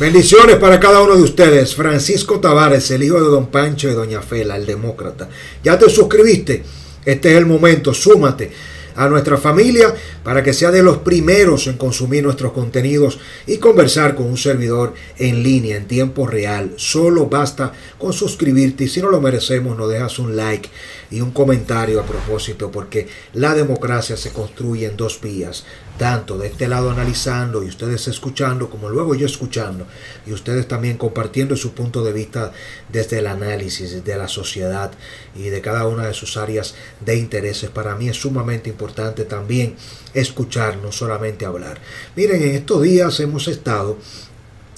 Bendiciones para cada uno de ustedes. Francisco Tavares, el hijo de don Pancho y doña Fela, el demócrata. ¿Ya te suscribiste? Este es el momento, súmate a nuestra familia para que sea de los primeros en consumir nuestros contenidos y conversar con un servidor en línea en tiempo real. Solo basta con suscribirte y si no lo merecemos nos dejas un like y un comentario a propósito porque la democracia se construye en dos vías tanto de este lado analizando y ustedes escuchando, como luego yo escuchando, y ustedes también compartiendo su punto de vista desde el análisis de la sociedad y de cada una de sus áreas de intereses. Para mí es sumamente importante también escuchar, no solamente hablar. Miren, en estos días hemos estado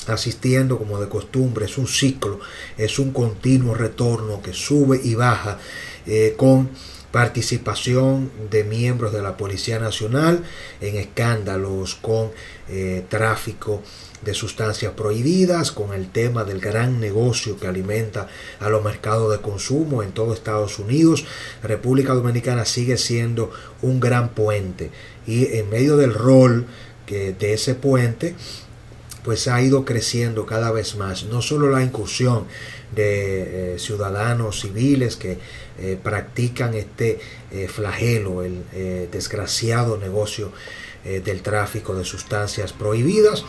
asistiendo como de costumbre, es un ciclo, es un continuo retorno que sube y baja eh, con participación de miembros de la Policía Nacional en escándalos con eh, tráfico de sustancias prohibidas, con el tema del gran negocio que alimenta a los mercados de consumo en todo Estados Unidos. República Dominicana sigue siendo un gran puente y en medio del rol que, de ese puente, pues ha ido creciendo cada vez más, no solo la incursión de eh, ciudadanos civiles que eh, practican este eh, flagelo, el desgraciado negocio del tráfico de sustancias prohibidas,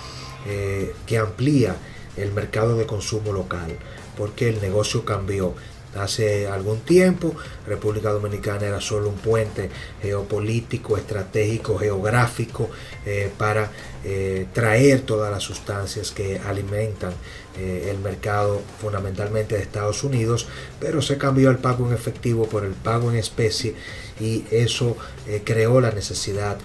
que amplía el mercado de consumo local, porque el negocio cambió Hace algún tiempo, República Dominicana era solo un puente geopolítico, estratégico, geográfico eh, para eh, traer todas las sustancias que alimentan eh, el mercado fundamentalmente de Estados Unidos, pero se cambió el pago en efectivo por el pago en especie y eso creó la necesidad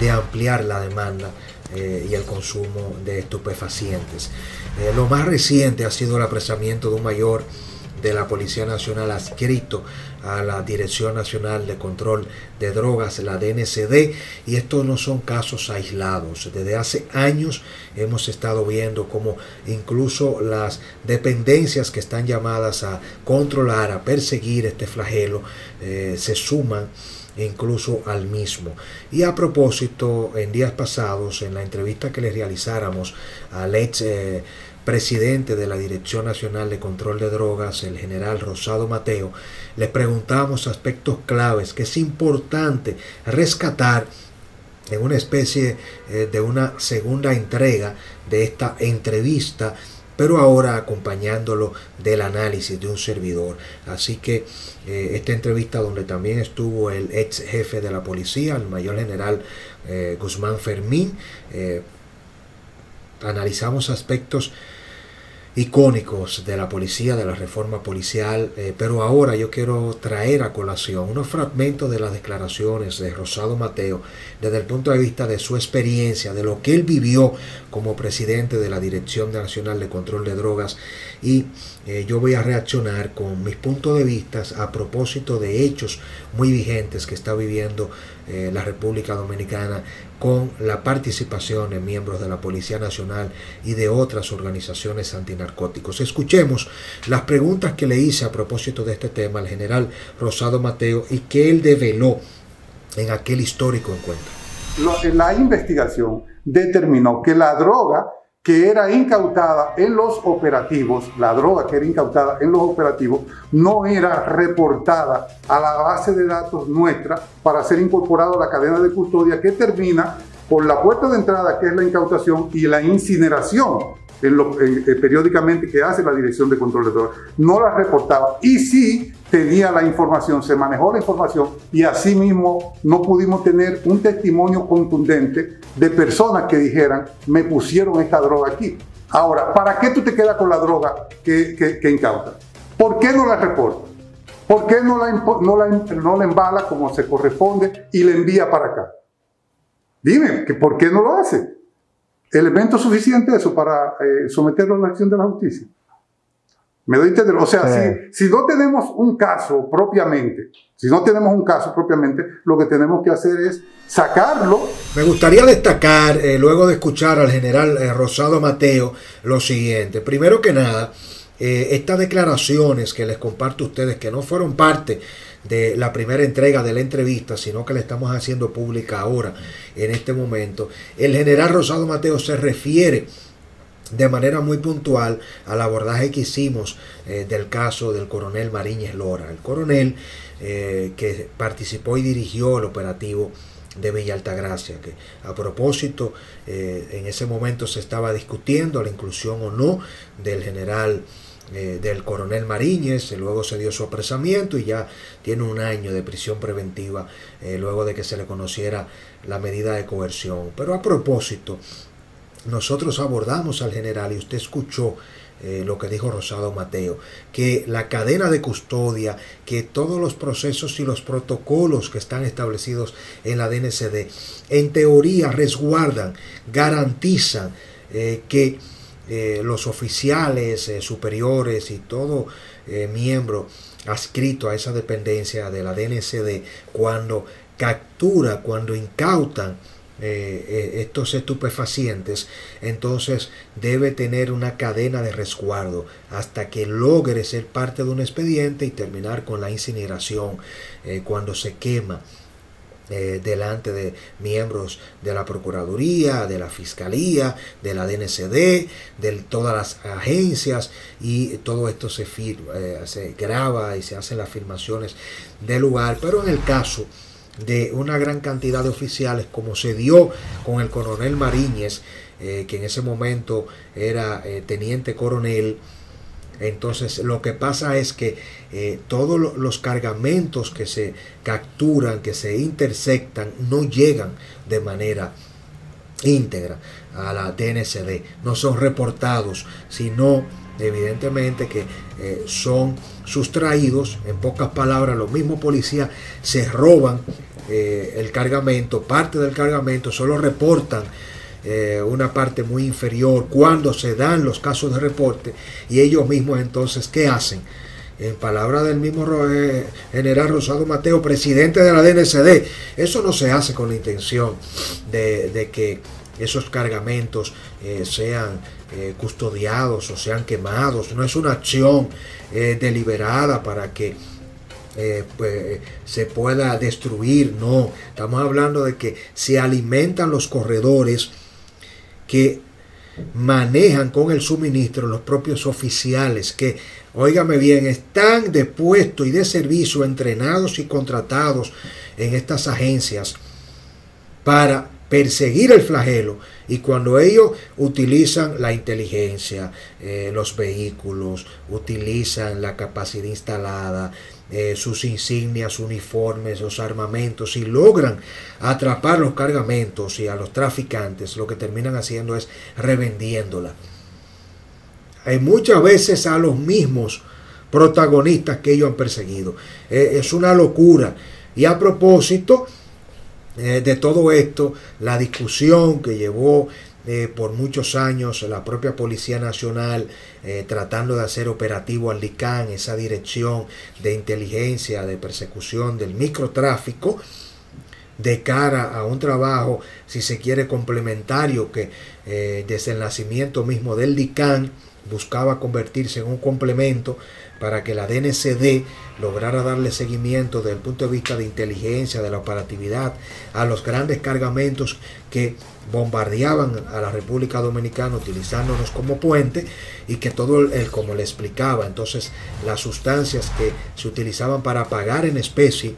de ampliar la demanda y el consumo de estupefacientes. lo más reciente ha sido el apresamiento de un mayor de la Policía Nacional adscrito a la Dirección Nacional de Control de Drogas, la DNCD, y estos no son casos aislados. Desde hace años hemos estado viendo cómo incluso las dependencias que están llamadas a controlar, a perseguir este flagelo, eh, se suman incluso al mismo. Y a propósito, en días pasados, en la entrevista que le realizáramos al ex eh, presidente de la Dirección Nacional de Control de Drogas, el general Rosado Mateo, le preguntamos aspectos claves que es importante rescatar en una especie eh, de una segunda entrega de esta entrevista pero ahora acompañándolo del análisis de un servidor. Así que eh, esta entrevista donde también estuvo el ex jefe de la policía, el mayor general eh, Guzmán Fermín, analizamos aspectos icónicos de la policía, de la reforma policial, eh, pero ahora yo quiero traer a colación unos fragmentos de las declaraciones de Rosado Mateo desde el punto de vista de su experiencia, de lo que él vivió como presidente de la Dirección Nacional de Control de Drogas y eh, yo voy a reaccionar con mis puntos de vista a propósito de hechos muy vigentes que está viviendo eh, la República Dominicana con la participación de miembros de la Policía Nacional y de otras organizaciones antinarcóticos. Escuchemos las preguntas que le hice a propósito de este tema al general Rosado Mateo y que él develó en aquel histórico encuentro. La investigación determinó que la droga que era incautada en los operativos, la droga que era incautada en los operativos, no era reportada a la base de datos nuestra para ser incorporado a la cadena de custodia que termina por la puerta de entrada, que es la incautación, y la incineración en lo, eh, periódicamente que hace la Dirección de Control de Drogas. No la reportaba. Y sí tenía la información, se manejó la información y asimismo no pudimos tener un testimonio contundente de personas que dijeran, me pusieron esta droga aquí. Ahora, ¿para qué tú te quedas con la droga que, que, incauta? ¿Por qué no la reporta? ¿Por qué no la, no, la, no la embala como se corresponde y la envía para acá? Dime, ¿por qué no lo hace? elemento suficiente eso para eh, someterlo a la acción de la justicia. ¿Me doy entender? O sea, si, no tenemos un caso propiamente, si no tenemos un caso propiamente, lo que tenemos que hacer es sacarlo. Me gustaría destacar, eh, luego de escuchar al general eh, Rosado Mateo, lo siguiente. Primero que nada, estas declaraciones que les comparto a ustedes, que no fueron parte de la primera entrega de la entrevista, sino que la estamos haciendo pública ahora, en este momento. El general Rosado Mateo se refiere de manera muy puntual al abordaje que hicimos eh, del caso del coronel Mariñez Lora. El coronel eh, que participó y dirigió el operativo de Villa Altagracia, que a propósito eh, en ese momento se estaba discutiendo la inclusión o no del general del coronel Mariñez, luego se dio su apresamiento y ya tiene un año de prisión preventiva luego de que se le conociera la medida de coerción. Pero a propósito nosotros abordamos al general y usted escuchó eh, lo que dijo Rosado Mateo, que la cadena de custodia, que todos los procesos y los protocolos que están establecidos en la DNCD, en teoría resguardan, garantizan eh, que eh, los oficiales superiores y todo miembro adscrito a esa dependencia de la DNCD, cuando captura, cuando incautan eh, eh, estos estupefacientes, entonces debe tener una cadena de resguardo hasta que logre ser parte de un expediente y terminar con la incineración eh, cuando se quema. delante de miembros de la Procuraduría, de la Fiscalía, de la DNCD, de todas las agencias y todo esto se, firma, se graba y se hacen las filmaciones del lugar. Pero en el caso de una gran cantidad de oficiales, como se dio con el coronel Mariñez, eh, que en ese momento era eh, teniente coronel. Entonces lo que pasa es que eh, todos los cargamentos que se capturan, que se intersectan, no llegan de manera íntegra a la DNCD, no son reportados, sino evidentemente que son sustraídos, en pocas palabras, los mismos policías se roban eh, el cargamento, parte del cargamento, solo reportan eh, una parte muy inferior cuando se dan los casos de reporte y ellos mismos entonces, ¿qué hacen? En palabra del mismo eh, general Rosado Mateo, presidente de la DNCD, eso no se hace con la intención de, que esos cargamentos sean custodiados o sean quemados, no es una acción deliberada para que eh, pues, se pueda destruir, no, estamos hablando de que se alimentan los corredores que manejan con el suministro los propios oficiales que, óigame bien, están de puesto y de servicio entrenados y contratados en estas agencias para perseguir el flagelo y cuando ellos utilizan la inteligencia, eh, los vehículos, utilizan la capacidad instalada, eh, sus insignias, uniformes, los armamentos y logran atrapar los cargamentos y a los traficantes, lo que terminan haciendo es revendiéndola. Hay muchas veces a los mismos protagonistas que ellos han perseguido. Eh, es una locura. Y a propósito eh, de todo esto, la discusión que llevó por muchos años la propia Policía Nacional eh, tratando de hacer operativo al DICAN, esa dirección de inteligencia, de persecución del microtráfico, de cara a un trabajo, si se quiere, complementario que eh, desde el nacimiento mismo del DICAN buscaba convertirse en un complemento para que la DNCD lograra darle seguimiento desde el punto de vista de inteligencia, de la operatividad, a los grandes cargamentos que bombardeaban a la República Dominicana utilizándonos como puente y que todo el, como le explicaba, entonces las sustancias que se utilizaban para pagar en especie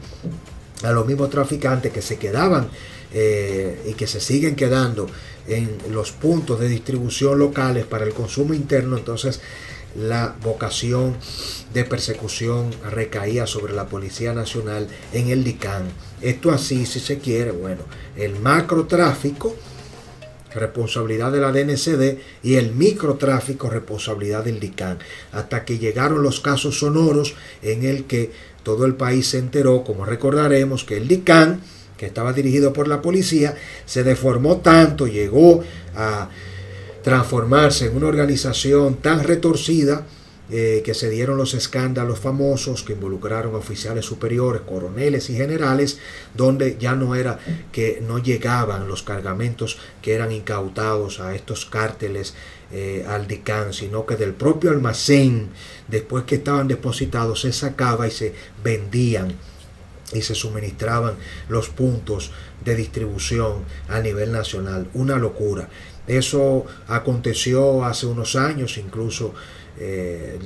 a los mismos traficantes que se quedaban eh, y que se siguen quedando en los puntos de distribución locales para el consumo interno, entonces la vocación de persecución recaía sobre la Policía Nacional en el DICAN. Esto así, si se quiere, bueno, el macrotráfico, responsabilidad de la DNCD, y el microtráfico, responsabilidad del DICAN, hasta que llegaron los casos sonoros en el que todo el país se enteró, como recordaremos, que el DICAN, estaba dirigido por la policía, se deformó tanto, llegó a transformarse en una organización tan retorcida eh, que se dieron los escándalos famosos que involucraron a oficiales superiores, coroneles y generales, donde ya no era que no llegaban los cargamentos que eran incautados a estos cárteles eh, al DICAN, sino que del propio almacén, después que estaban depositados, se sacaba y se vendían y se suministraban los puntos de distribución a nivel nacional. Una locura. Eso aconteció hace unos años, incluso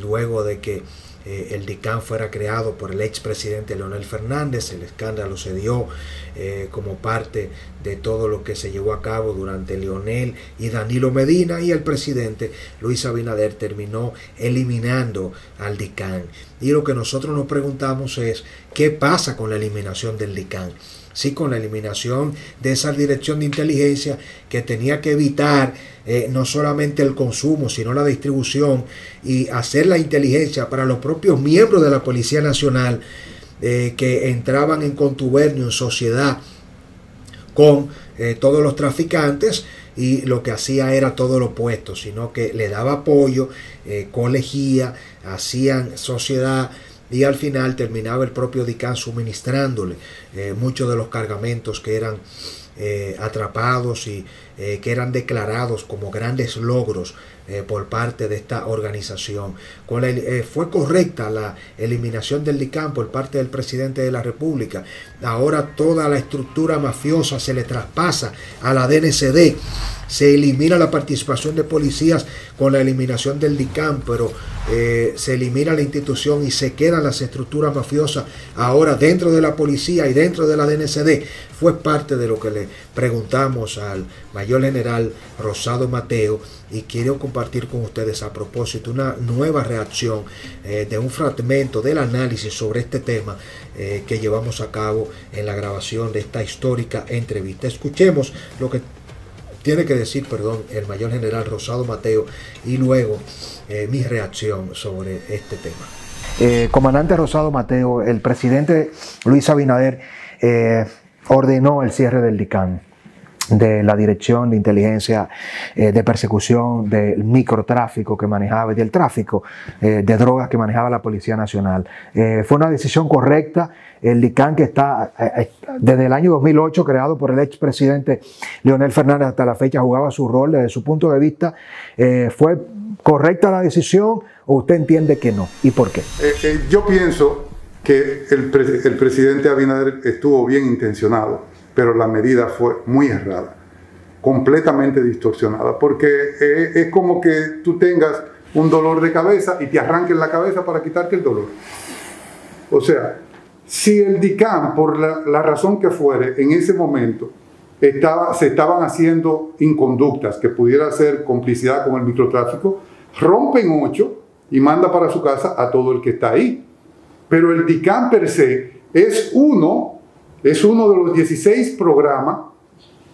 luego de que eh, el DICAN fuera creado por el expresidente Leonel Fernández. El escándalo se dio eh, como parte de todo lo que se llevó a cabo durante Leonel y Danilo Medina y el presidente Luis Abinader terminó eliminando al DICAN. Y lo que nosotros nos preguntamos es, ¿qué pasa con la eliminación del DICAN? Sí, con la eliminación de esa dirección de inteligencia que tenía que evitar eh, no solamente el consumo, sino la distribución y hacer la inteligencia para los propios miembros de la Policía Nacional eh, que entraban en contubernio, en sociedad con eh, todos los traficantes y lo que hacía era todo lo opuesto, sino que le daba apoyo, colegía, hacían sociedad y al final terminaba el propio DICAN suministrándole eh, muchos de los cargamentos que eran eh, atrapados y eh, que eran declarados como grandes logros por parte de esta organización. fue correcta la eliminación del DICAN por parte del presidente de la República. Ahora toda la estructura mafiosa se le traspasa a la DNCD se elimina la participación de policías con la eliminación del DICAM, pero eh, se elimina la institución y se quedan las estructuras mafiosas ahora dentro de la policía y dentro de la DNCD. Fue parte de lo que le preguntamos al mayor general Rosado Mateo y quiero compartir con ustedes a propósito una nueva reacción eh, de un fragmento del análisis sobre este tema eh, que llevamos a cabo en la grabación de esta histórica entrevista. Escuchemos lo que tiene que decir, perdón, el mayor general Rosado Mateo y luego eh, mi reacción sobre este tema. Comandante Rosado Mateo, el presidente Luis Abinader ordenó el cierre del DICAN de la Dirección de Inteligencia de Persecución del microtráfico que manejaba y del tráfico de drogas que manejaba la Policía Nacional. fue una decisión correcta el DICAN que está eh, eh, desde el año 2008 creado por el expresidente Leonel Fernández hasta la fecha jugaba su rol desde su punto de vista. Eh, ¿Fue correcta la decisión o usted entiende que no? ¿Y por qué? yo pienso que el, el presidente Abinader estuvo bien intencionado, pero la medida fue muy errada, completamente distorsionada, porque es como que tú tengas un dolor de cabeza y te arranquen la cabeza para quitarte el dolor. O sea, si el DICAM, por la, razón que fuere, en ese momento estaba, se estaban haciendo inconductas que pudiera ser complicidad con el microtráfico, rompen ocho y manda para su casa a todo el que está ahí. Pero el DICAM per se es uno, es uno de los 16 programas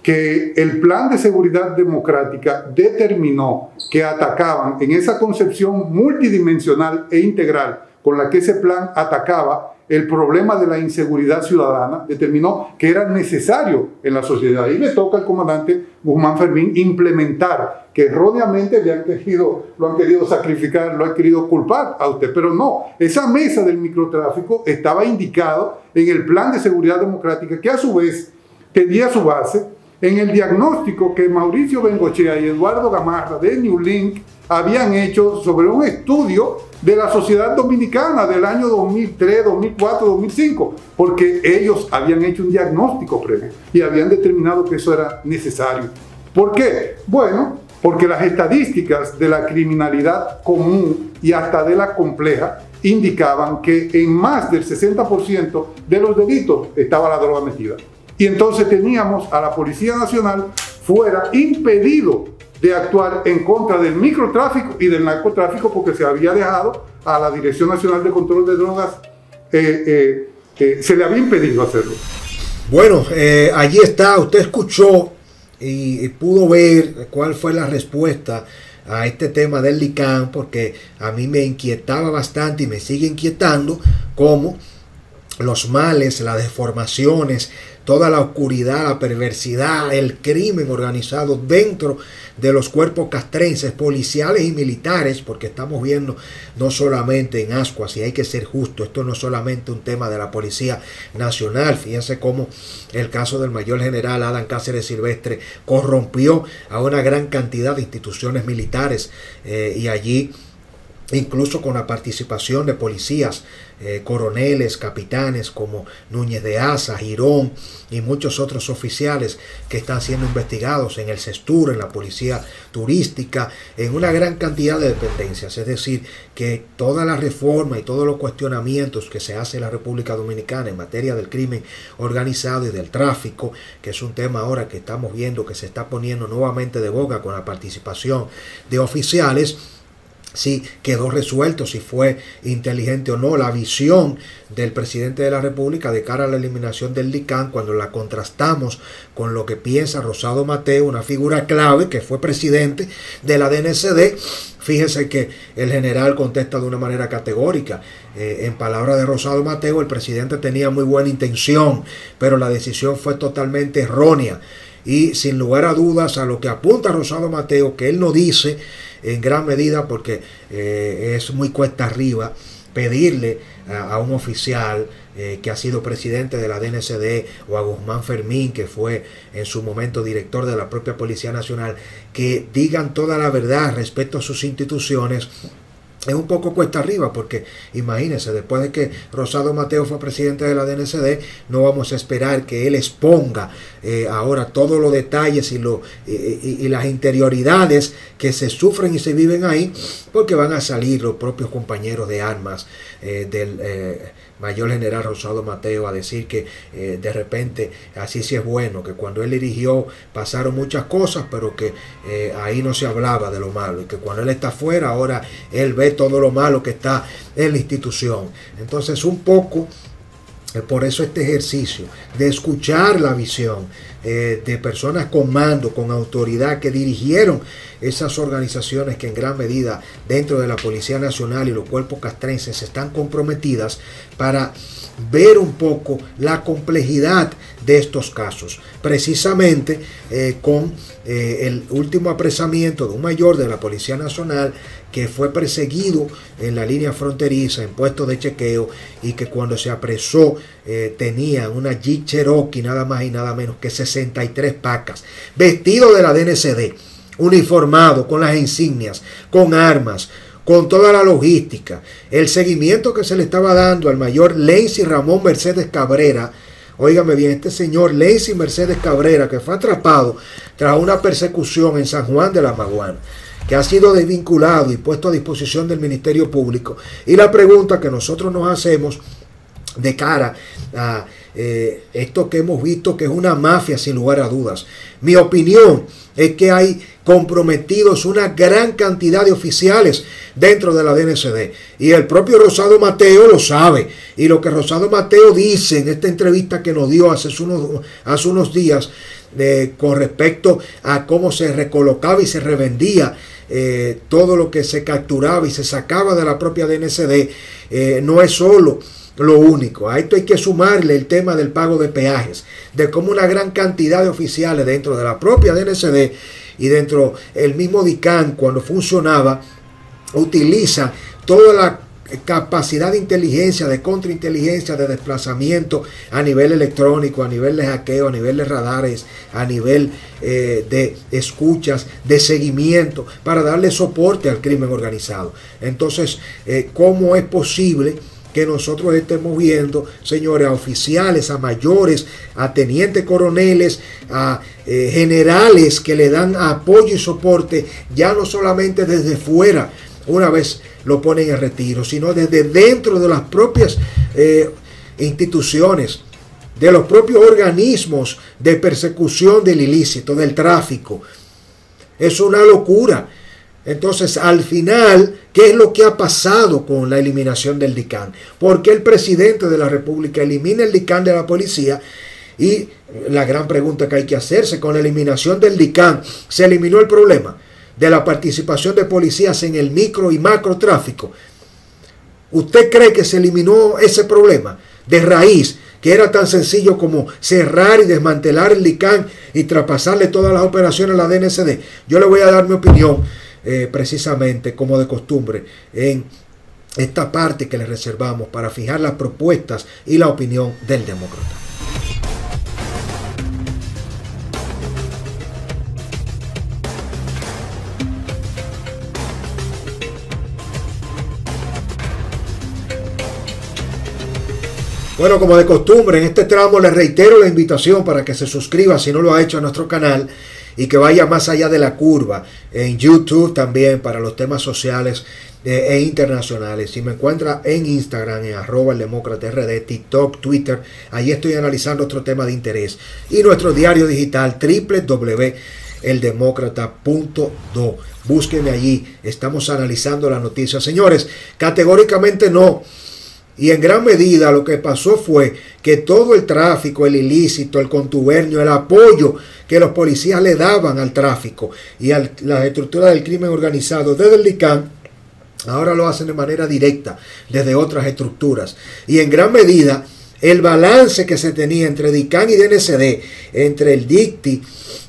que el Plan de Seguridad Democrática determinó que atacaban en esa concepción multidimensional e integral con la que ese plan atacaba el problema de la inseguridad ciudadana, determinó que era necesario en la sociedad. Y le toca al comandante Guzmán Fermín implementar, que erróneamente le querido, lo han querido sacrificar, lo han querido culpar a usted. Pero no, esa mesa del microtráfico estaba indicado en el plan de seguridad democrática, que a su vez tenía su base en el diagnóstico que Mauricio Bengochea y Eduardo Gamarra de New Link habían hecho sobre un estudio de la sociedad dominicana del año 2003, 2004, 2005, porque ellos habían hecho un diagnóstico previo y habían determinado que eso era necesario. ¿Por qué? Bueno, porque las estadísticas de la criminalidad común y hasta de la compleja indicaban que en más del 60% de los delitos estaba la droga metida. Y entonces teníamos a la Policía Nacional fuera impedido de actuar en contra del microtráfico y del narcotráfico porque se había dejado a la Dirección Nacional de Control de Drogas, eh, eh, eh, se le había impedido hacerlo. Bueno, allí está, usted escuchó y, pudo ver cuál fue la respuesta a este tema del LICAN, porque a mí me inquietaba bastante y me sigue inquietando cómo los males, las deformaciones, toda la oscuridad, la perversidad, el crimen organizado dentro de los cuerpos castrenses, policiales y militares, porque estamos viendo no solamente en Ascuas, y hay que ser justo, esto no es solamente un tema de la Policía Nacional, fíjense cómo el caso del mayor general Adam Cáceres Silvestre corrompió a una gran cantidad de instituciones militares eh, y allí incluso con la participación de policías, eh, coroneles, capitanes como Núñez de Asa, Girón y muchos otros oficiales que están siendo investigados en el CESTUR, en la Policía Turística, en una gran cantidad de dependencias. Es decir, que toda la reforma y todos los cuestionamientos que se hace en la República Dominicana en materia del crimen organizado y del tráfico, que es un tema ahora que estamos viendo que se está poniendo nuevamente de boca con la participación de oficiales, si quedó resuelto si fue inteligente o no la visión del presidente de la República de cara a la eliminación del DICAN cuando la contrastamos con lo que piensa Rosado Mateo, una figura clave que fue presidente de la DNCD. Fíjese que el general contesta de una manera categórica. Eh, en palabras de Rosado Mateo, el presidente tenía muy buena intención, pero la decisión fue totalmente errónea. Y sin lugar a dudas, a lo que apunta Rosado Mateo, que él no dice, en gran medida porque eh, es muy cuesta arriba pedirle a, un oficial eh, que ha sido presidente de la DNCD o a Guzmán Fermín, que fue en su momento director de la propia Policía Nacional, que digan toda la verdad respecto a sus instituciones es un poco cuesta arriba porque imagínense, después de que Rosado Mateo fue presidente de la DNCD, no vamos a esperar que él exponga eh, ahora todos los detalles y, lo, y, las interioridades que se sufren y se viven ahí, porque van a salir los propios compañeros de armas eh, del... Eh, mayor general Rosado Mateo a decir que eh, de repente así sí es bueno, que cuando él dirigió pasaron muchas cosas, pero que eh, ahí no se hablaba de lo malo y que cuando él está fuera ahora él ve todo lo malo que está en la institución. Entonces un poco por eso este ejercicio de escuchar la visión de personas con mando, con autoridad, que dirigieron esas organizaciones que en gran medida dentro de la Policía Nacional y los cuerpos castrenses están comprometidas para ver un poco la complejidad de estos casos. Precisamente eh, con eh, el último apresamiento de un mayor de la Policía Nacional que fue perseguido en la línea fronteriza en puestos de chequeo y que cuando se apresó eh, tenía una Jeep Cherokee nada más y nada menos que 63 pacas, vestido de la DNCD uniformado, con las insignias, con armas, con toda la logística, el seguimiento que se le estaba dando al mayor Lenzi Ramón Mercedes Cabrera, óigame bien, este señor Lenzi Mercedes Cabrera, que fue atrapado tras una persecución en San Juan de la Maguana, que ha sido desvinculado y puesto a disposición del Ministerio Público. Y la pregunta que nosotros nos hacemos de cara a eh, esto que hemos visto que es una mafia sin lugar a dudas. Mi opinión es que hay comprometidos una gran cantidad de oficiales dentro de la DNCD. Y el propio Rosado Mateo lo sabe. Y lo que Rosado Mateo dice en esta entrevista que nos dio hace unos, hace unos días eh, con respecto a cómo se recolocaba y se revendía eh, todo lo que se capturaba y se sacaba de la propia DNCD, no es solo lo único. A esto hay que sumarle el tema del pago de peajes, de cómo una gran cantidad de oficiales dentro de la propia DNCD y dentro del mismo DICAN cuando funcionaba, utiliza toda la capacidad de inteligencia, de contrainteligencia, de desplazamiento a nivel electrónico, a nivel de hackeo, a nivel de radares, a nivel eh, de escuchas, de seguimiento, para darle soporte al crimen organizado. Entonces, eh, ¿cómo es posible? Que nosotros estemos viendo, señores, a oficiales, a mayores, a tenientes coroneles, a eh, generales que le dan apoyo y soporte, ya no solamente desde fuera, una vez lo ponen en retiro, sino desde dentro de las propias eh, instituciones, de los propios organismos de persecución del ilícito, del tráfico. Es una locura. Entonces, al final, ¿qué es lo que ha pasado con la eliminación del DICAN? Porque el presidente de la República elimina el DICAN de la policía? Y la gran pregunta que hay que hacerse, con la eliminación del DICAN, ¿se eliminó el problema de la participación de policías en el micro y macro tráfico? ¿Usted cree que se eliminó ese problema de raíz? que era tan sencillo como cerrar y desmantelar el DICAN y traspasarle todas las operaciones a la DNCD. Yo le voy a dar mi opinión eh, precisamente como de costumbre en esta parte que le reservamos para fijar las propuestas y la opinión del demócrata. Bueno, como de costumbre, en este tramo les reitero la invitación para que se suscriba si no lo ha hecho a nuestro canal y que vaya más allá de la curva en YouTube también para los temas sociales eh, e internacionales. Si me encuentra en Instagram, en arroba el TikTok, Twitter, ahí estoy analizando otro tema de interés. Y nuestro diario digital www.eldemócrata.do. Búsquenme allí, estamos analizando la noticia. Señores, categóricamente no y en gran medida lo que pasó fue que todo el tráfico, el ilícito, el contubernio, el apoyo que los policías le daban al tráfico y a la estructura del crimen organizado desde el LICAN, ahora lo hacen de manera directa desde otras estructuras. Y en gran medida el balance que se tenía entre DICAN y DNCD, entre el DICTI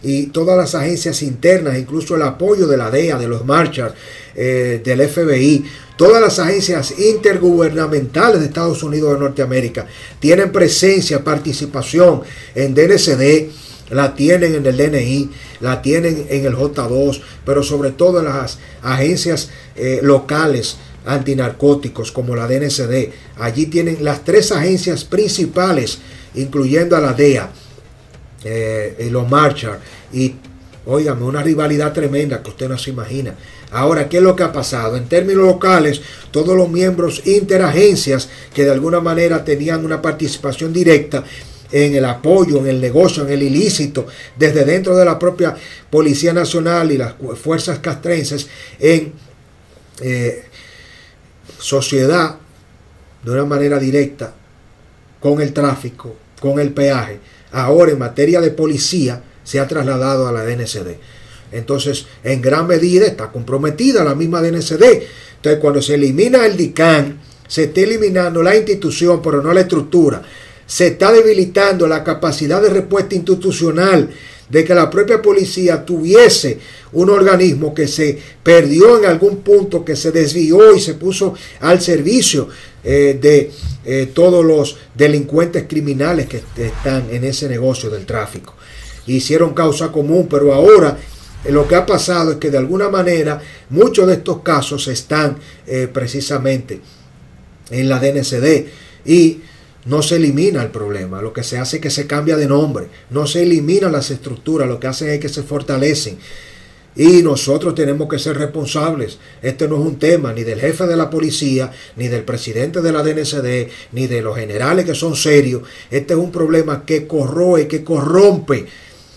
y todas las agencias internas, incluso el apoyo de la DEA, de los Marchers, eh, del FBI, todas las agencias intergubernamentales de Estados Unidos de Norteamérica tienen presencia, participación en DNCD, la tienen en el DNI, la tienen en el J2, pero sobre todo en las agencias eh, locales antinarcóticos como la DNCD. Allí tienen las tres agencias principales, incluyendo a la DEA, eh, los Marchar y, óigame, una rivalidad tremenda que usted no se imagina. Ahora, ¿qué es lo que ha pasado? En términos locales, todos los miembros interagencias que de alguna manera tenían una participación directa en el apoyo, en el negocio, en el ilícito, desde dentro de la propia Policía Nacional y las fuerzas castrenses, en eh, sociedad, de una manera directa, con el tráfico, con el peaje. Ahora, en materia de policía, se ha trasladado a la DNCD. Entonces, en gran medida está comprometida la misma DNCD. Entonces, cuando se elimina el DICAN, se está eliminando la institución, pero no la estructura. Se está debilitando la capacidad de respuesta institucional de que la propia policía tuviese un organismo que se perdió en algún punto, que se desvió y se puso al servicio eh, de eh, todos los delincuentes criminales que están en ese negocio del tráfico. Hicieron causa común, pero ahora lo que ha pasado es que de alguna manera muchos de estos casos están eh, precisamente en la DNCD y no se elimina el problema, lo que se hace es que se cambia de nombre, no se eliminan las estructuras, lo que hacen es que se fortalecen. Y nosotros tenemos que ser responsables. Este no es un tema ni del jefe de la policía, ni del presidente de la DNCD, ni de los generales que son serios. Este es un problema que corroe, que corrompe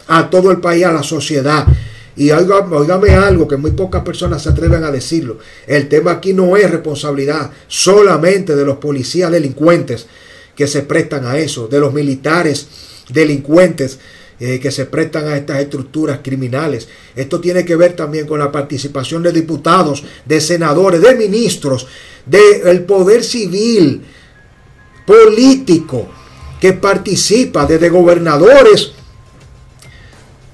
a todo el país, a la sociedad. Y oígame algo que muy pocas personas se atreven a decirlo. El tema aquí no es responsabilidad solamente de los policías delincuentes que se prestan a eso, de los militares delincuentes eh, que se prestan a estas estructuras criminales. Esto tiene que ver también con la participación de diputados, de senadores, de ministros, del poder civil, político, que participa desde gobernadores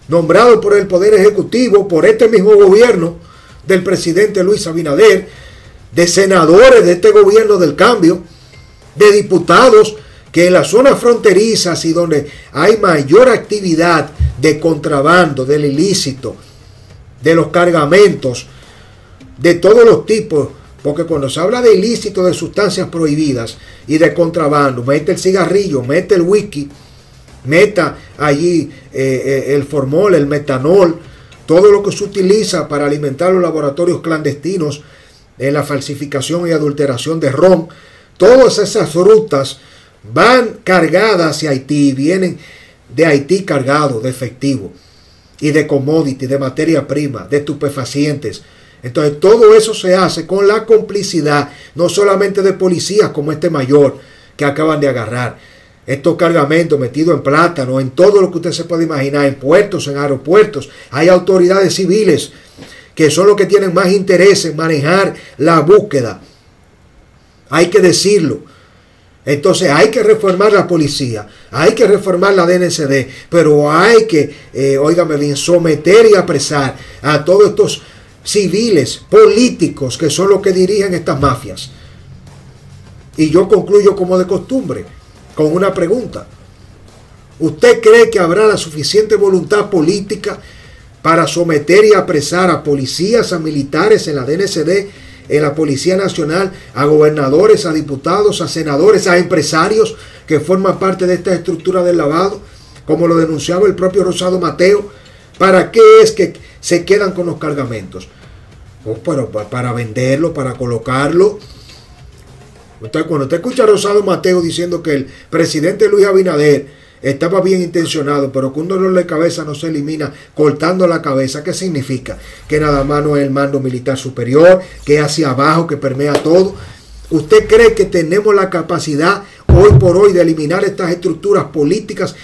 nombrado por el Poder Ejecutivo, por este mismo gobierno del presidente Luis Abinader, de senadores de este gobierno del cambio, de diputados que en las zonas fronterizas y donde hay mayor actividad de contrabando, del ilícito, de los cargamentos, de todos los tipos, porque cuando se habla de ilícito de sustancias prohibidas y de contrabando, mete el cigarrillo, mete el whisky, meta allí eh, eh, el formol, el metanol, todo lo que se utiliza para alimentar los laboratorios clandestinos en la falsificación y adulteración de ron, todas esas rutas van cargadas hacia Haití, vienen de Haití cargados de efectivo y de commodity, de materia prima, de estupefacientes. Entonces todo eso se hace con la complicidad no solamente de policías como este mayor que acaban de agarrar, estos cargamentos metidos en plátano, en todo lo que usted se puede imaginar, en puertos, en aeropuertos. Hay autoridades civiles que son los que tienen más interés en manejar la búsqueda. Hay que decirlo. Entonces hay que reformar la policía, hay que reformar la DNCD, pero hay que, eh, bien, someter y apresar a todos estos civiles, políticos, que son los que dirigen estas mafias. Y yo concluyo como de costumbre con una pregunta. ¿Usted cree que habrá la suficiente voluntad política para someter y apresar a policías, a militares en la DNCD en la Policía Nacional a gobernadores, a diputados, a senadores, a empresarios que forman parte de esta estructura del lavado, como lo denunciaba el propio Rosado Mateo. ¿Para qué es que se quedan con los cargamentos? Oh, pero para venderlo, para colocarlo. cuando usted escucha a Rosado Mateo diciendo que el presidente Luis Abinader estaba bien intencionado, pero que un dolor de cabeza no se elimina cortando la cabeza, ¿qué significa? Que nada más no es el mando militar superior, que es hacia abajo, que permea todo. ¿Usted cree que tenemos la capacidad hoy por hoy de eliminar estas estructuras políticas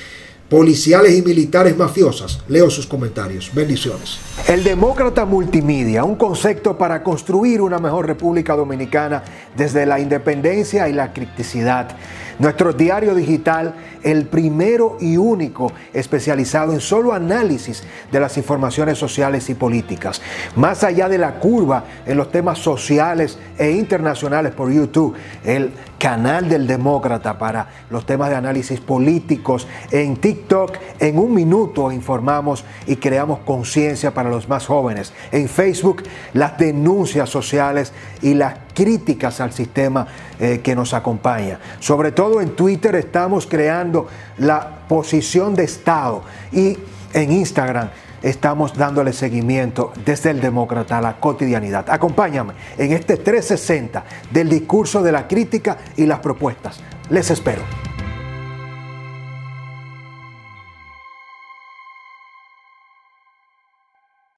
policiales y militares mafiosas. Leo sus comentarios. Bendiciones. El demócrata multimedia, un concepto para construir una mejor República Dominicana desde la independencia y la criticidad. Nuestro diario digital, el primero y único especializado en solo análisis de las informaciones sociales y políticas. Más allá de la curva en los temas sociales e internacionales por YouTube, el canal del demócrata para los temas de análisis políticos. En TikTok, en un minuto informamos y creamos conciencia para los más jóvenes. En Facebook, las denuncias sociales y las críticas al sistema eh, que nos acompaña. Sobre todo en Twitter estamos creando la posición de Estado y en Instagram estamos dándole seguimiento desde el demócrata a la cotidianidad. Acompáñame en este 360 del discurso de la crítica y las propuestas. Les espero.